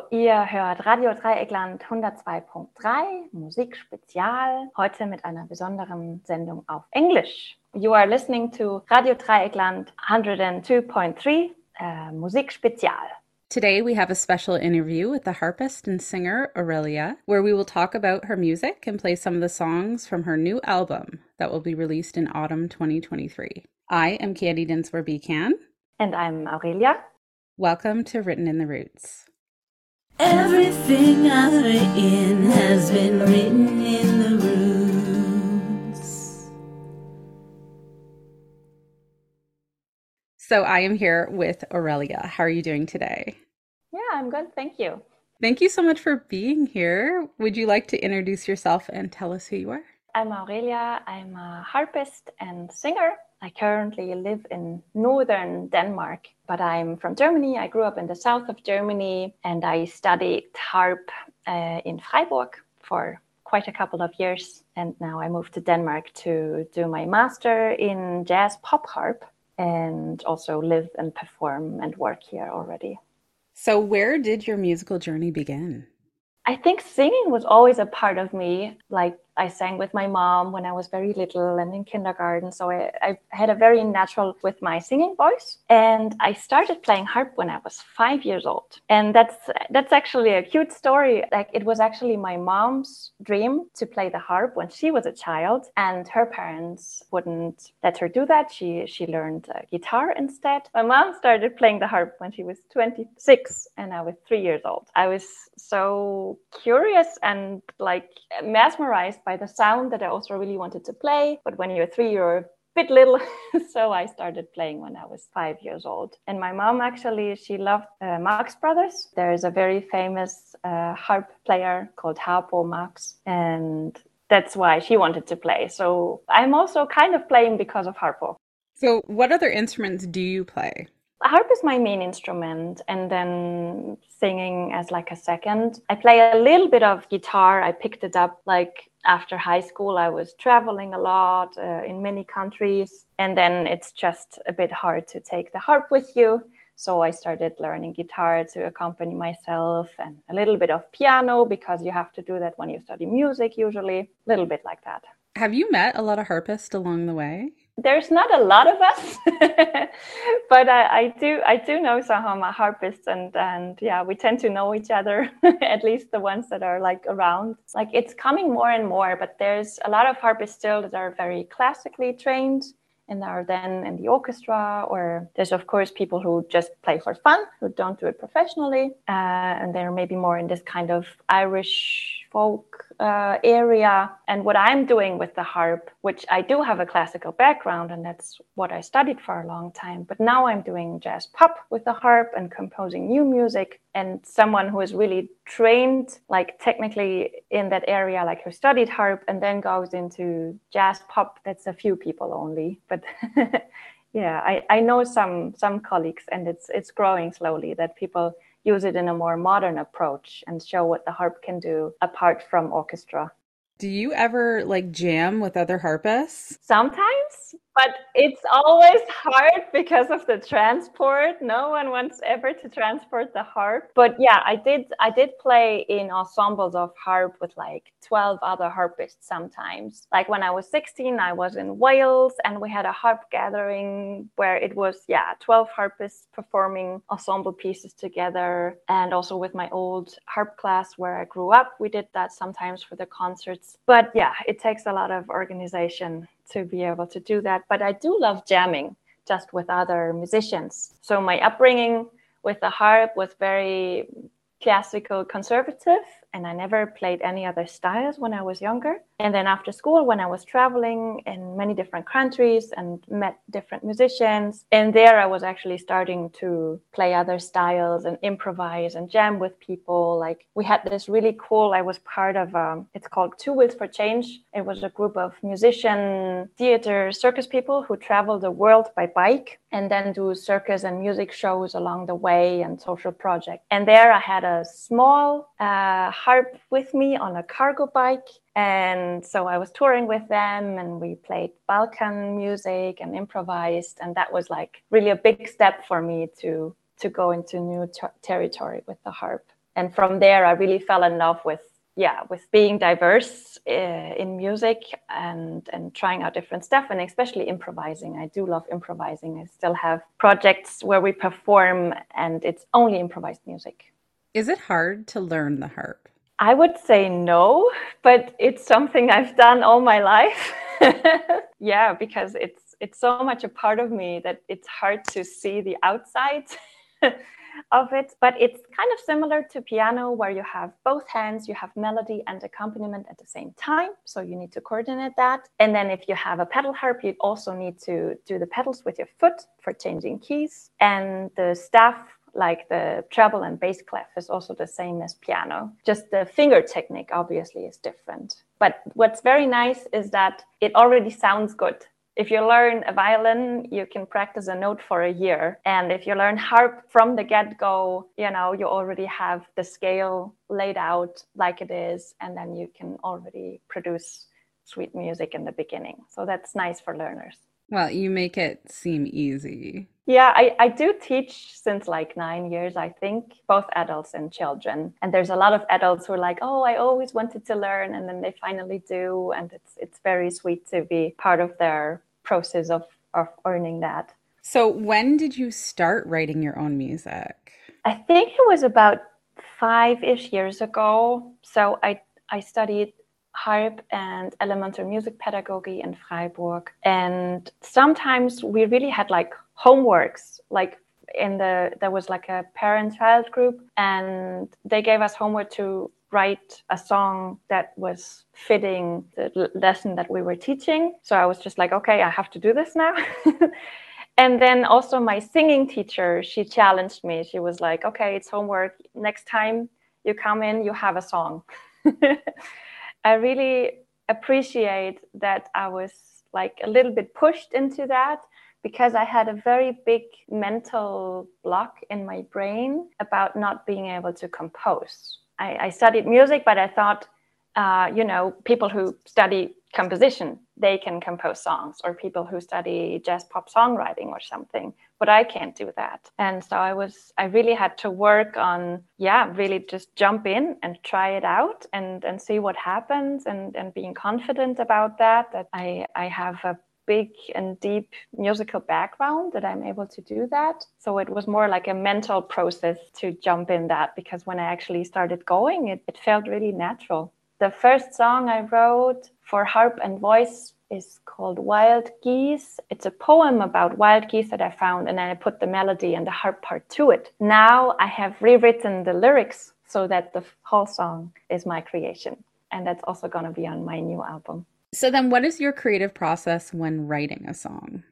Hallo, ihr hört Radio Dreyeckland 102.3 Musikspezial, heute mit einer besonderen Sendung auf Englisch. You are listening to Radio Dreyeckland 102.3 uh, Musikspezial. Today, we have a special interview with the harpist and singer Aurelia, where we will talk about her music and play some of the songs from her new album that will be released in autumn 2023. I am Candy Dinsmore Becan. And I'm Aurelia. Welcome to Written in the Roots. Everything I've written has been written in the roots. So I am here with Aurelia. How are you doing today? Yeah, I'm good. Thank you. Thank you so much for being here. Would you like to introduce yourself and tell us who you are? I'm Aurelia. I'm a harpist and singer. I currently live in northern Denmark, but I'm from Germany. I grew up in the south of Germany and I studied harp uh, in Freiburg for quite a couple of years. And now I moved to Denmark to do my master in jazz pop harp and also live and perform and work here already. So, where did your musical journey begin? I think singing was always a part of me. Like I sang with my mom when I was very little and in kindergarten. So I, I, had a very natural with my singing voice. And I started playing harp when I was five years old. And that's that's actually a cute story. Like it was actually my mom's dream to play the harp when she was a child, and her parents wouldn't let her do that. She she learned uh, guitar instead. My mom started playing the harp when she was 26, and I was three years old. I was so curious and like mesmerized by by the sound that I also really wanted to play. But when you're three, you're a bit little. so I started playing when I was five years old. And my mom actually, she loved uh, Marx Brothers. There is a very famous uh, harp player called Harpo Marx. And that's why she wanted to play. So I'm also kind of playing because of Harpo. So, what other instruments do you play? harp is my main instrument and then singing as like a second i play a little bit of guitar i picked it up like after high school i was traveling a lot uh, in many countries and then it's just a bit hard to take the harp with you. So i started learning guitar to accompany myself and a little bit of piano because you have to do that when you study music usually a little bit like that have you met a lot of harpists along the way there's not a lot of us, but I, I, do I do know some harpists, and and yeah, we tend to know each other, at least the ones that are like around. Like it's coming more and more, but there's a lot of harpists still that are very classically trained and are then in the orchestra or there's of course people who just play for fun who don't do it professionally uh, and they're maybe more in this kind of irish folk uh, area. And what I'm doing with the harp, which I do have a classical background, and that's what I studied for a long time. But now I'm doing jazz pop with the harp and composing new music. And someone who is really trained, like technically in that area, like who studied harp and then goes into jazz pop, that's a few people only. But yeah, I, I know some some colleagues, and it's it's growing slowly that people use it in a more modern approach and show what the harp can do apart from orchestra. Do you ever like jam with other harpists? Sometimes, but it's always hard because of the transport. No one wants ever to transport the harp. But yeah i did i did play in ensembles of harp with like 12 other harpists sometimes. Like when i was 16 i was in wales and we had a harp gathering where it was yeah 12 harpists performing ensemble pieces together. And also with my old harp class where i grew up we did that sometimes for the concerts. But yeah it takes a lot of organization to be able to do that. But I do love jamming just with other musicians. So my upbringing with the harp was very classical conservative and I never played any other styles when I was younger. And then after school, when I was traveling in many different countries and met different musicians, and there I was actually starting to play other styles and improvise and jam with people. Like we had this really cool, I was part of, um, it's called Two Wheels for Change. It was a group of musician, theater, circus people who travel the world by bike and then do circus and music shows along the way and social projects. And there I had a small uh, harp with me on a cargo bike. And so I was touring with them and we played Balkan music and improvised. And that was like really a big step for me to, to go into new ter- territory with the harp. and from there I really fell in love with yeah with being diverse uh, in music and and trying out different stuff and especially improvising i do love improvising i still have projects where we perform and it's only improvised music is it hard to learn the harp i would say no but it's something i've done all my life yeah because it's it's so much a part of me that it's hard to see the outside of it. But it's kind of similar to piano, where you have both hands, you have melody and accompaniment at the same time. So you need to coordinate that. And then if you have a pedal harp, you also need to do the pedals with your foot for changing keys. And the staff like the treble and bass clef is also the same as piano. Just the finger technique obviously is different. But what's very nice is that it already sounds good if you learn a violin, you can practice a note for a year. And if you learn harp from the get go, you know, you already have the scale laid out like it is. And then you can already produce sweet music in the beginning. So that's nice for learners. Well, you make it seem easy. Yeah, I, I do teach since like nine years, I think, both adults and children. And there's a lot of adults who are like, oh, I always wanted to learn. And then they finally do. And it's, it's very sweet to be part of their process of, of earning that. So, when did you start writing your own music? I think it was about five ish years ago. So, I, I studied harp and elementary music pedagogy in Freiburg. And sometimes we really had like homeworks, like in the, there was like a parent child group, and they gave us homework to write a song that was fitting the lesson that we were teaching. So I was just like, okay, I have to do this now. and then also my singing teacher, she challenged me. She was like, okay, it's homework. Next time you come in, you have a song. I really appreciate that I was like a little bit pushed into that because I had a very big mental block in my brain about not being able to compose. I, I studied music, but I thought, uh, you know, people who study composition, they can compose songs, or people who study jazz pop songwriting or something. But I can't do that. And so I was, I really had to work on, yeah, really just jump in and try it out and, and see what happens and, and being confident about that, that I, I have a big and deep musical background that I'm able to do that. So it was more like a mental process to jump in that because when I actually started going, it, it felt really natural. The first song I wrote for harp and voice is called Wild Geese. It's a poem about wild geese that I found, and then I put the melody and the harp part to it. Now I have rewritten the lyrics so that the whole song is my creation. And that's also going to be on my new album. So, then what is your creative process when writing a song?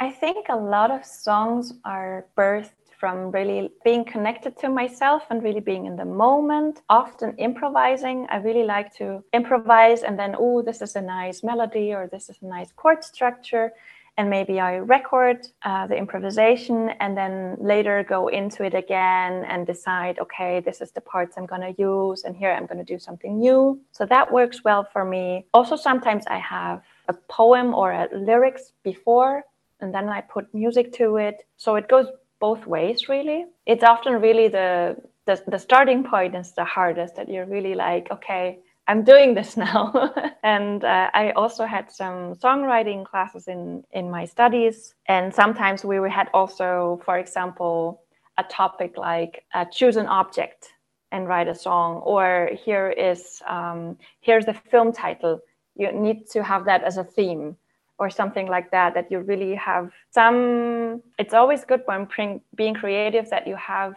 I think a lot of songs are birthed from really being connected to myself and really being in the moment, often improvising. I really like to improvise and then, oh, this is a nice melody or this is a nice chord structure and maybe I record uh, the improvisation and then later go into it again and decide, okay, this is the parts I'm going to use, and here I'm going to do something new. So that works well for me. Also, sometimes I have a poem or a lyrics before, and then I put music to it. So it goes both ways, really. It's often really the the, the starting point is the hardest that you're really like, okay, I'm doing this now. and uh, I also had some songwriting classes in, in my studies. And sometimes we had also, for example, a topic like uh, choose an object and write a song, or here is um, here's the film title. You need to have that as a theme, or something like that. That you really have some. It's always good when being creative that you have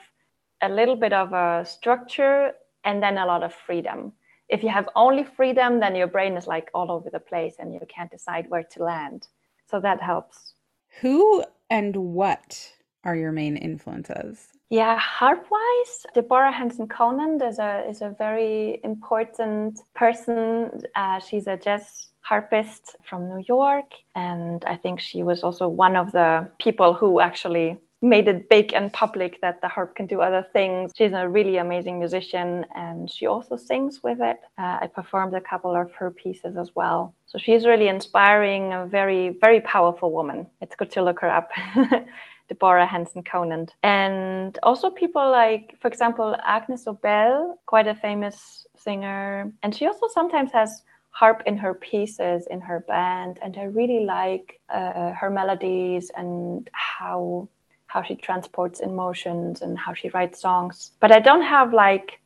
a little bit of a structure and then a lot of freedom if you have only freedom, then your brain is like all over the place and you can't decide where to land. So that helps. Who and what are your main influences? Yeah, harp wise, Deborah Henson Conant is a is a very important person. Uh, she's a jazz harpist from New York, and I think she was also one of the people who actually made it big and public that the harp can do other things. She's a really amazing musician and she also sings with it. Uh, I performed a couple of her pieces as well. So she's really inspiring, a very, very powerful woman. It's good to look her up. Deborah Henson Conant. And also people like, for example, Agnes Obel, quite a famous singer. And she also sometimes has harp in her pieces in her band and i really like uh, her melodies and how how she transports emotions and how she writes songs. But i don't have like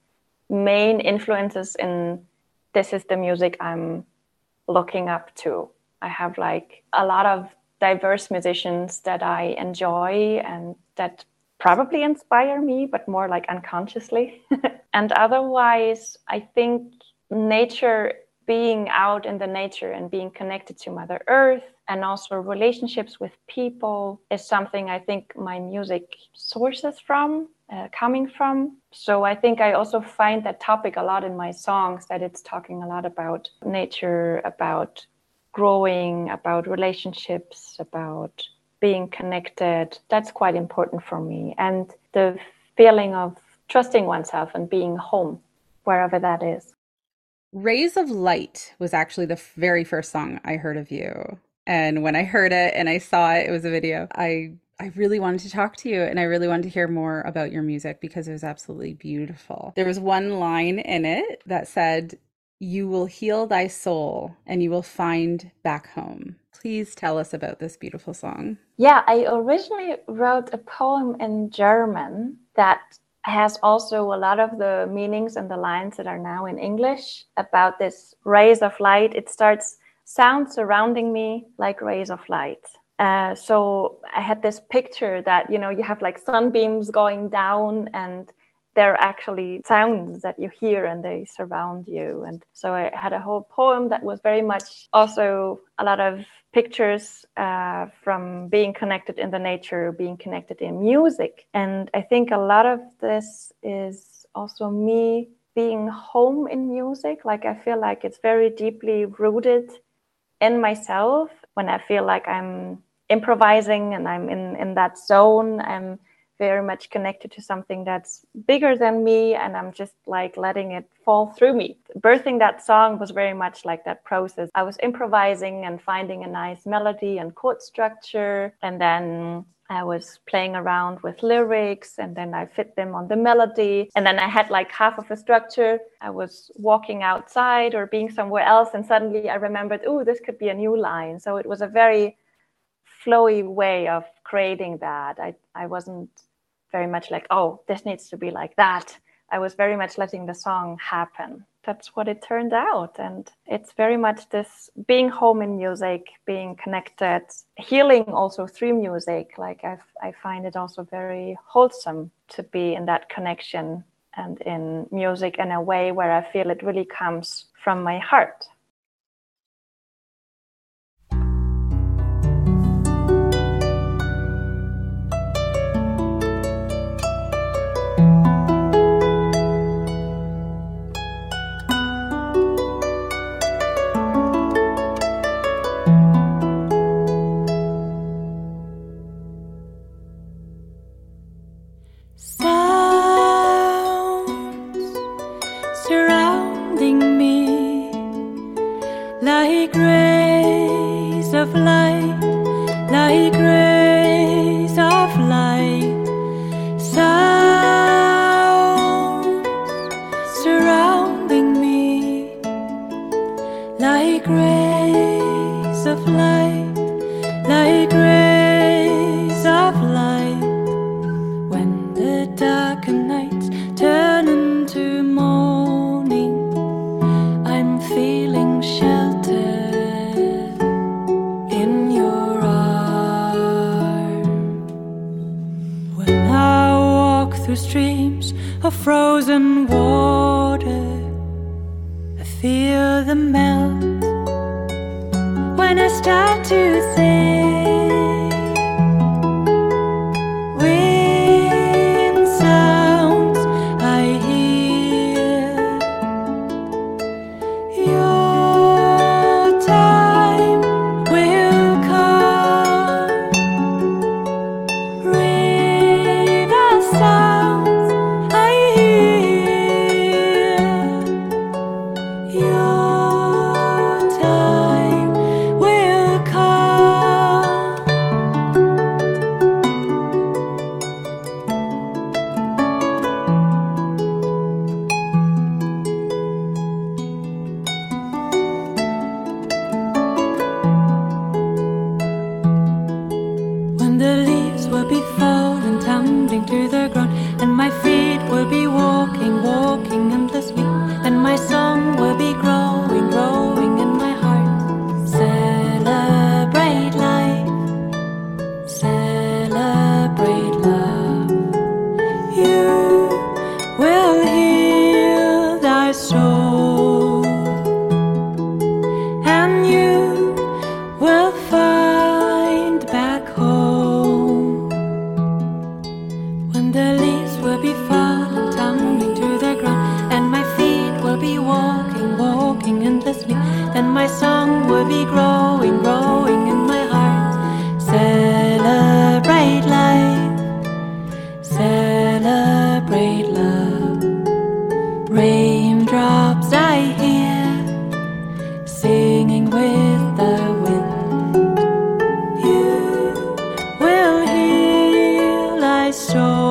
main influences in this is the music i'm looking up to. I have like a lot of diverse musicians that i enjoy and that probably inspire me but more like unconsciously. And otherwise i think nature being out in the nature and being connected to Mother Earth and also relationships with people is something I think my music sources from, uh, coming from. So I think I also find that topic a lot in my songs, that it's talking a lot about nature, about growing, about relationships, about being connected. That's quite important for me. And the feeling of trusting oneself and being home, wherever that is. Rays of Light was actually the very first song I heard of you. And when I heard it and I saw it, it was a video. I I really wanted to talk to you and I really wanted to hear more about your music because it was absolutely beautiful. There was one line in it that said, You will heal thy soul and you will find back home. Please tell us about this beautiful song. Yeah, I originally wrote a poem in German that has also a lot of the meanings and the lines that are now in English about this rays of light. It starts sound surrounding me like rays of light. Uh, so I had this picture that you know you have like sunbeams going down and they're actually sounds that you hear and they surround you. And so I had a whole poem that was very much also a lot of pictures uh, from being connected in the nature, being connected in music. And I think a lot of this is also me being home in music. Like I feel like it's very deeply rooted in myself when I feel like I'm improvising and I'm in, in that zone. I'm very much connected to something that's bigger than me and i'm just like letting it fall through me birthing that song was very much like that process i was improvising and finding a nice melody and chord structure and then I was playing around with lyrics and then I fit them on the melody. And then I had like half of a structure. I was walking outside or being somewhere else. And suddenly I remembered, oh, this could be a new line. So it was a very flowy way of creating that. I, I wasn't very much like, oh, this needs to be like that. I was very much letting the song happen. That's what it turned out. And it's very much this being home in music, being connected, healing also through music. Like i I find it also very wholesome to be in that connection and in music in a way where I feel it really comes from my heart. Thy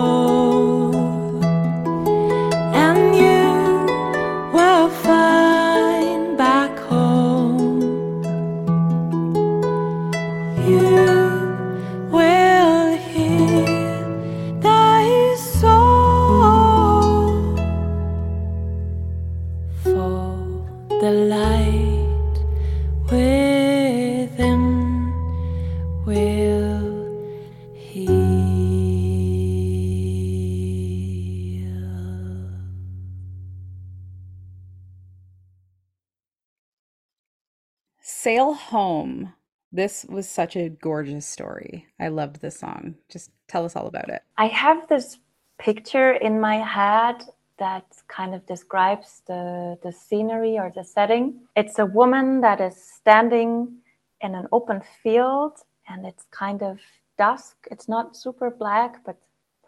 Home. This was such a gorgeous story. I loved this song. Just tell us all about it. I have this picture in my head that kind of describes the, the scenery or the setting. It's a woman that is standing in an open field and it's kind of dusk. It's not super black, but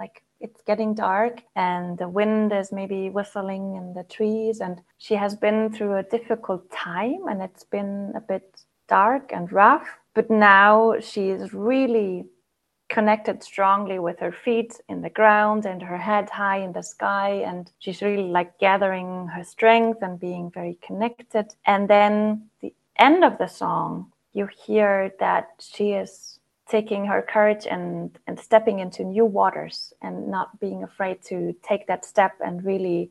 like it's getting dark and the wind is maybe whistling in the trees and she has been through a difficult time and it's been a bit dark and rough but now she is really connected strongly with her feet in the ground and her head high in the sky and she's really like gathering her strength and being very connected. And then the end of the song you hear that she is taking her courage and and stepping into new waters and not being afraid to take that step and really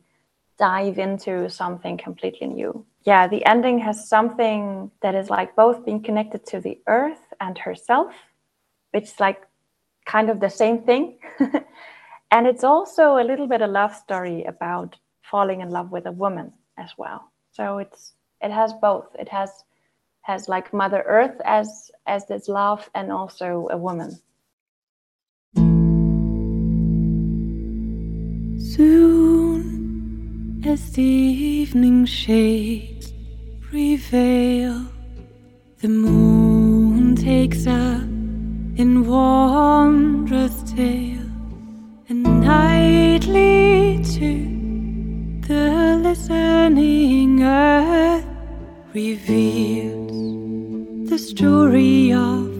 dive into something completely new yeah the ending has something that is like both being connected to the earth and herself which is like kind of the same thing. and it's also a little bit a love story about falling in love with a woman as well. So it's it has both. It has has like Mother Earth as as this love and also a woman. Soon as the evening shades prevail, the moon takes up in wondrous tale, and nightly to the listening earth reveals the story of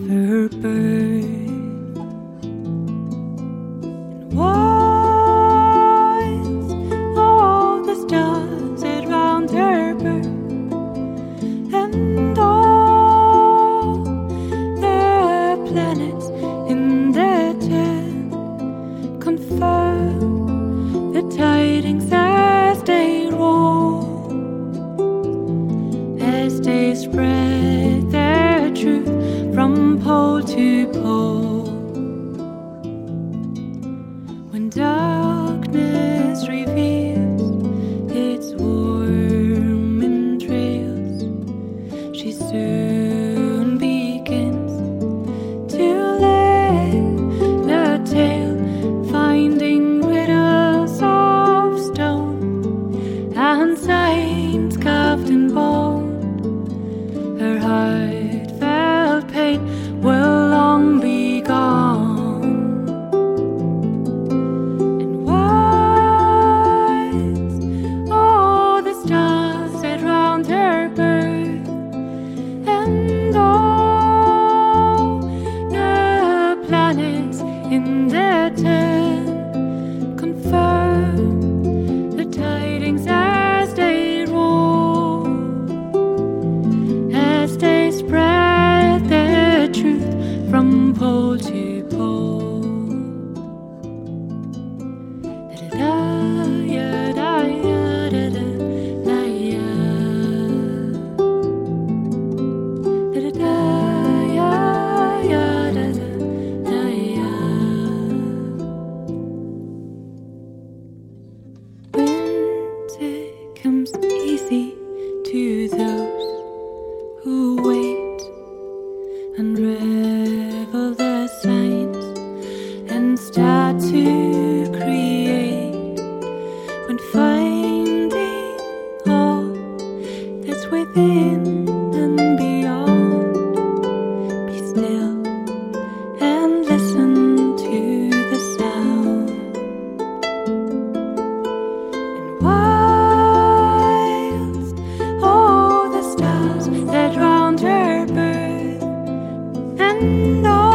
and all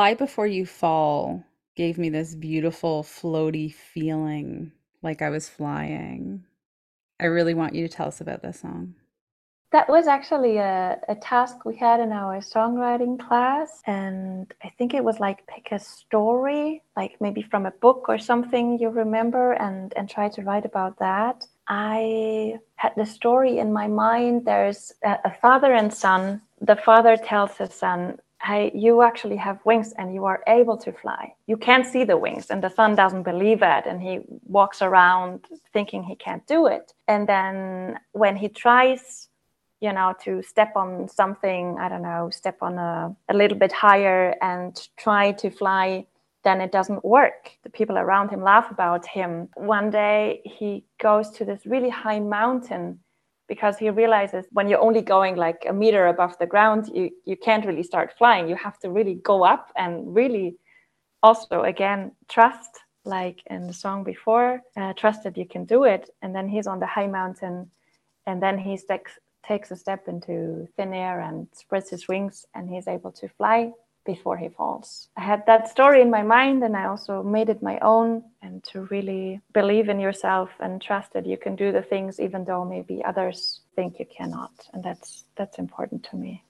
Fly Before You Fall gave me this beautiful, floaty feeling like I was flying. I really want you to tell us about this song. That was actually a, a task we had in our songwriting class. And I think it was like pick a story, like maybe from a book or something you remember, and, and try to write about that. I had the story in my mind. There's a, a father and son. The father tells his son, Hey, you actually have wings and you are able to fly. You can't see the wings. And the son doesn't believe it. And he walks around thinking he can't do it. And then when he tries you know, to step on something, I don't know, step on a, a little bit higher and try to fly, then it doesn't work. The people around him laugh about him. One day he goes to this really high mountain because he realizes when you're only going like a meter above the ground, you, you can't really start flying. You have to really go up and really also, again, trust, like in the song before, uh, trust that you can do it. And then he's on the high mountain and then he takes takes a step into thin air and spreads his wings and he's able to fly before he falls. I had that story in my mind and I also made it my own and to really believe in yourself and trust that you can do the things even though maybe others think you cannot and that's that's important to me.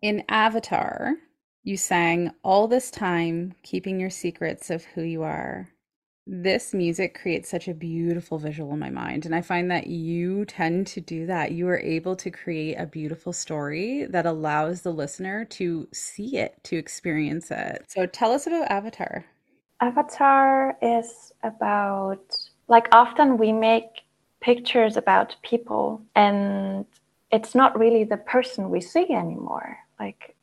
In Avatar, you sang all this time keeping your secrets of who you are. This music creates such a beautiful visual in my mind. And I find that you tend to do that. You are able to create a beautiful story that allows the listener to see it, to experience it. So tell us about Avatar. Avatar is about like often we make pictures about people and it's not really the person we see anymore. Like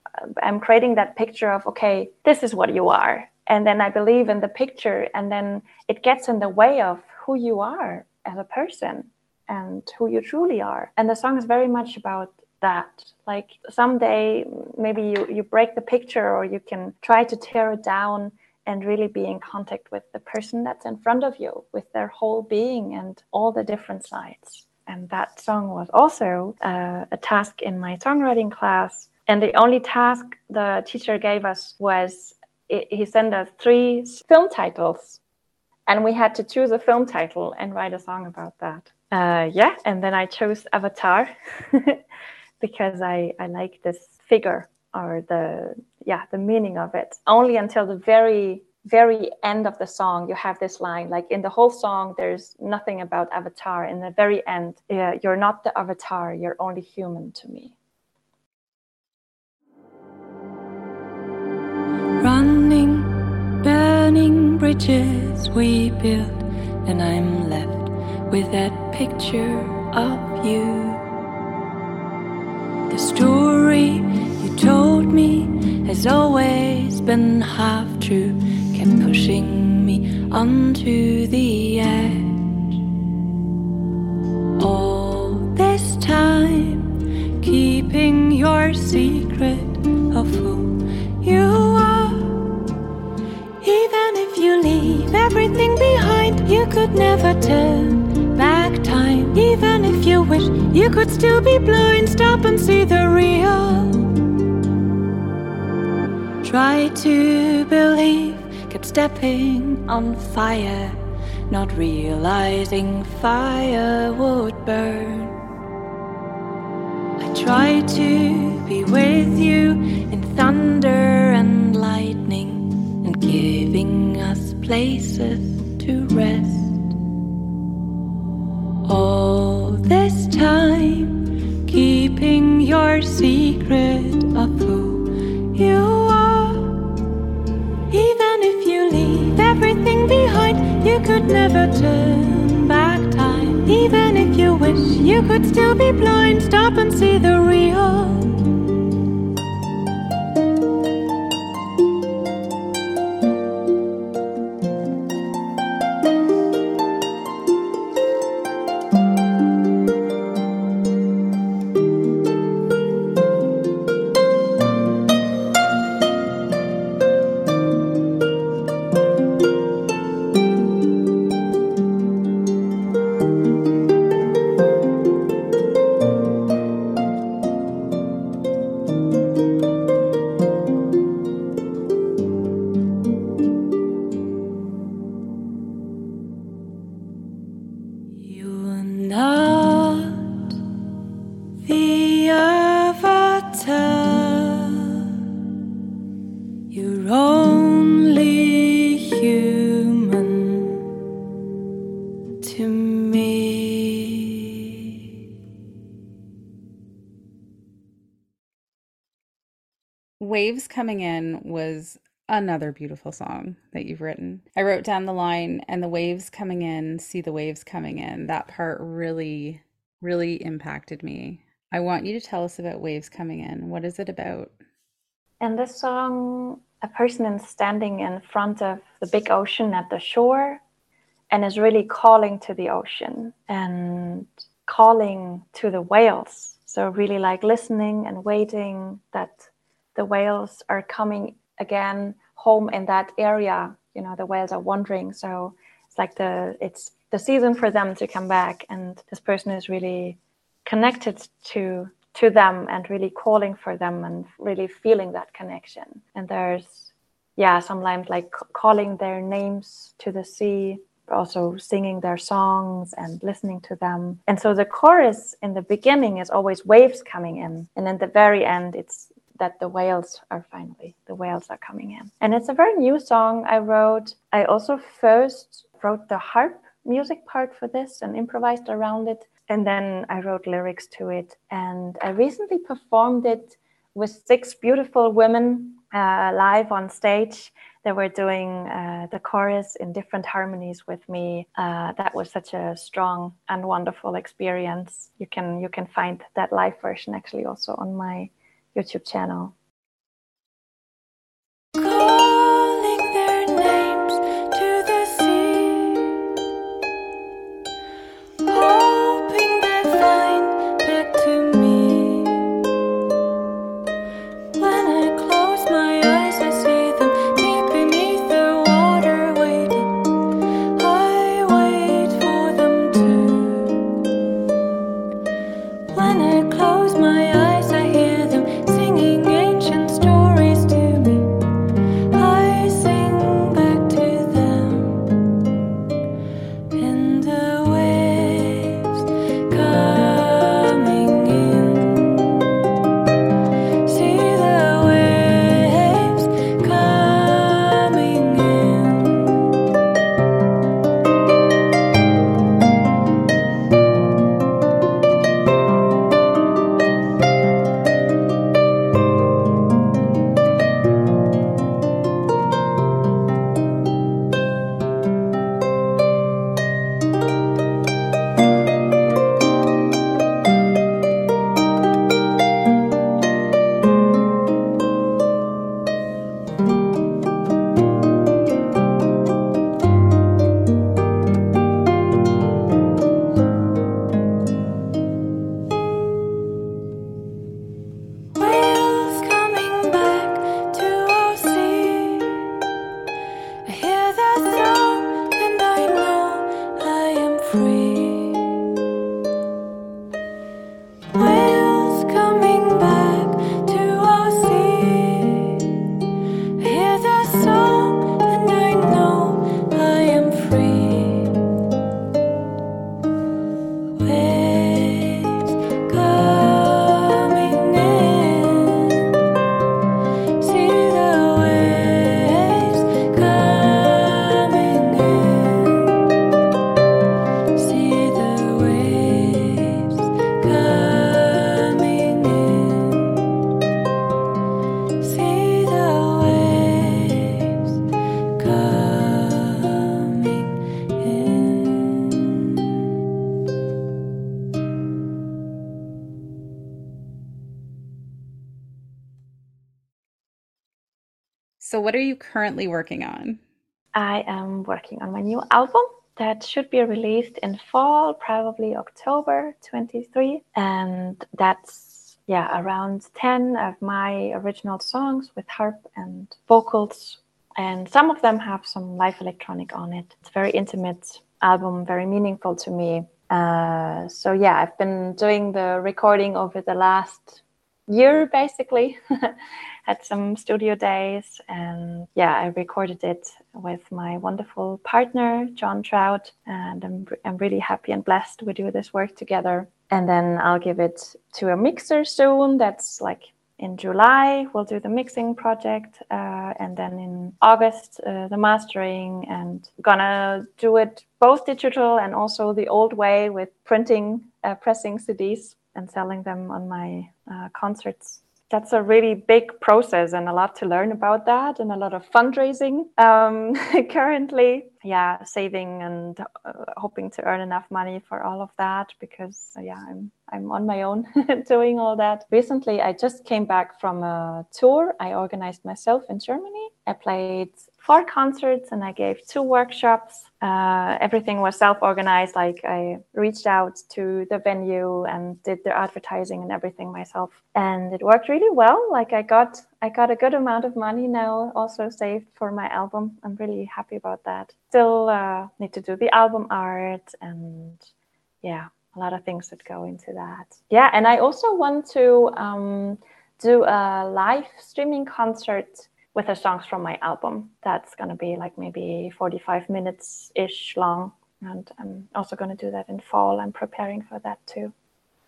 I'm creating that picture of okay, this is what you are. And then I believe in the picture and then it gets in the way of who you are as a person and who you truly are. And the song is very much about that. Like someday maybe you, you break the picture or you can try to tear it down and really be in contact with the person that's in front of you, with their whole being and all the different sides. And that song was also uh, a task in my songwriting class. And the only task the teacher gave us was he sent us three film titles, and we had to choose a film title and write a song about that. Uh, yeah, and then I chose Avatar because I, I like this figure or the yeah the meaning of it. Only until the very very end of the song you have this line like in the whole song there's nothing about avatar. In the very end yeah, you're not the avatar you're only human to me bridges we built, and I'm left with that picture of you. The story you told me has always been half true, kept pushing me onto the edge. All this time, keeping your secret of who everything behind, you could never turn back time. Even if you wish you could still be blind, stop and see the real. Try to believe, kept stepping on fire, not realizing fire would burn. I try to be with you in thunder and lightning and giving places to rest. All this time, keeping your secret of who you are. Even if you leave everything behind, you could never turn back time. Even if you wish you could still be blind, stop and see the real. Waves Coming In was another beautiful song that you've written. I wrote down the line, and the waves coming in, see the waves coming in. That part really, really impacted me. I want you to tell us about Waves Coming In. What is it about? In this song, a person is standing in front of the big ocean at the shore and is really calling to the ocean and calling to the whales. So, really like listening and waiting that the whales are coming again home in that area. You know, the whales are wandering. So, it's like the it's the season for them to come back and this person is really connected to to them and really calling for them and really feeling that connection and there's yeah sometimes like calling their names to the sea also singing their songs and listening to them and so the chorus in the beginning is always waves coming in and in the very end it's that the whales are finally the whales are coming in and it's a very new song i wrote i also first wrote the harp music part for this and improvised around it and then I wrote lyrics to it. And I recently performed it with six beautiful women uh, live on stage. They were doing uh, the chorus in different harmonies with me. Uh, that was such a strong and wonderful experience. You can you can find that live version actually also on my YouTube channel. You currently working on? I am working on my new album that should be released in fall, probably October 23. And that's, yeah, around 10 of my original songs with harp and vocals. And some of them have some live electronic on it. It's a very intimate album, very meaningful to me. Uh, so, yeah, I've been doing the recording over the last year basically. Had some studio days, and yeah, I recorded it with my wonderful partner John Trout, and I'm I'm really happy and blessed we do this work together. And then I'll give it to a mixer soon. That's like in July, we'll do the mixing project, uh, and then in August, uh, the mastering, and gonna do it both digital and also the old way with printing, uh, pressing CDs and selling them on my uh, concerts. That's a really big process and a lot to learn about that, and a lot of fundraising um, currently. Yeah, saving and uh, hoping to earn enough money for all of that because yeah, I'm I'm on my own doing all that. Recently, I just came back from a tour I organized myself in Germany. I played four concerts and I gave two workshops. Uh, everything was self organized. Like I reached out to the venue and did the advertising and everything myself. And it worked really well. Like I got I got a good amount of money now also saved for my album. I'm really happy about that. Still uh, need to do the album art and yeah, a lot of things that go into that. Yeah, and I also want to um, do a live streaming concert with the songs from my album. That's going to be like maybe 45 minutes ish long. And I'm also going to do that in fall. I'm preparing for that too.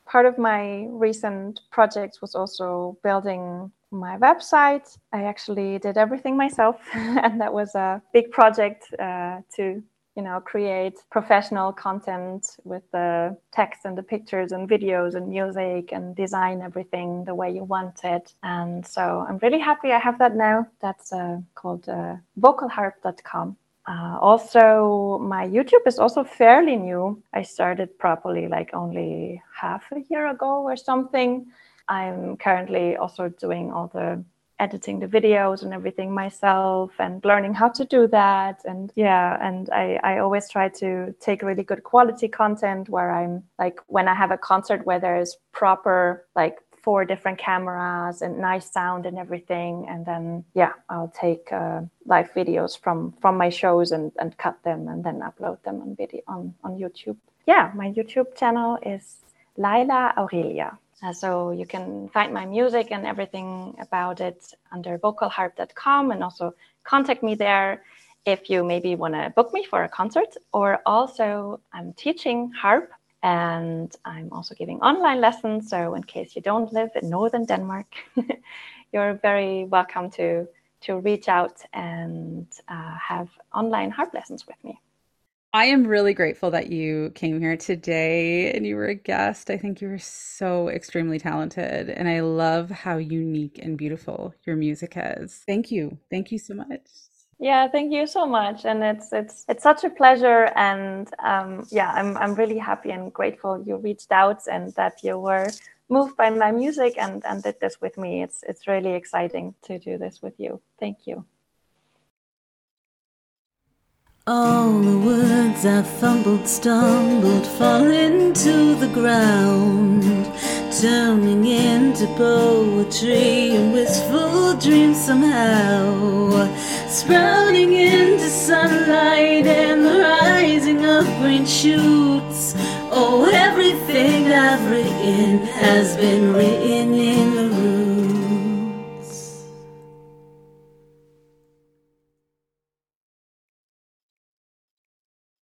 Part of my recent projects was also building my website. I actually did everything myself, and that was a big project uh, to you know create professional content with the text and the pictures and videos and music and design everything the way you want it. And so i'm really happy i have that now. That's uh, called uh, vocalharp.com uh, also my youtube is also fairly new. I started properly like only half a year ago or something. I'm currently also doing all the editing the videos and everything myself and learning how to do that. And yeah and I, I always try to take really good quality content where i'm like when i have a concert where there's proper like four different cameras and nice sound and everything and then yeah i'll take uh, live videos from from my shows and and cut them and then upload them on video on on youtube. Yeah my youtube channel is laila aurelia uh, so you can find my music and everything about it under vocalharp.com and also contact me there if you maybe want to book me for a concert or also I'm teaching harp and I'm also giving online lessons. So in case you don't live in northern Denmark, you're very welcome to to reach out and uh, have online harp lessons with me. I am really grateful that you came here today and you were a guest. I think you were so extremely talented, and I love how unique and beautiful your music is. Thank you. Thank you so much. Yeah, thank you so much, and it's it's it's such a pleasure, and um, yeah, I'm I'm really happy and grateful you reached out and that you were moved by my music and and did this with me. It's it's really exciting to do this with you. Thank you. All the words I fumbled, stumbled, falling to the ground, turning into poetry and wistful dreams somehow, sprouting into sunlight and the rising of green shoots. Oh, everything I've written has been written in the roots.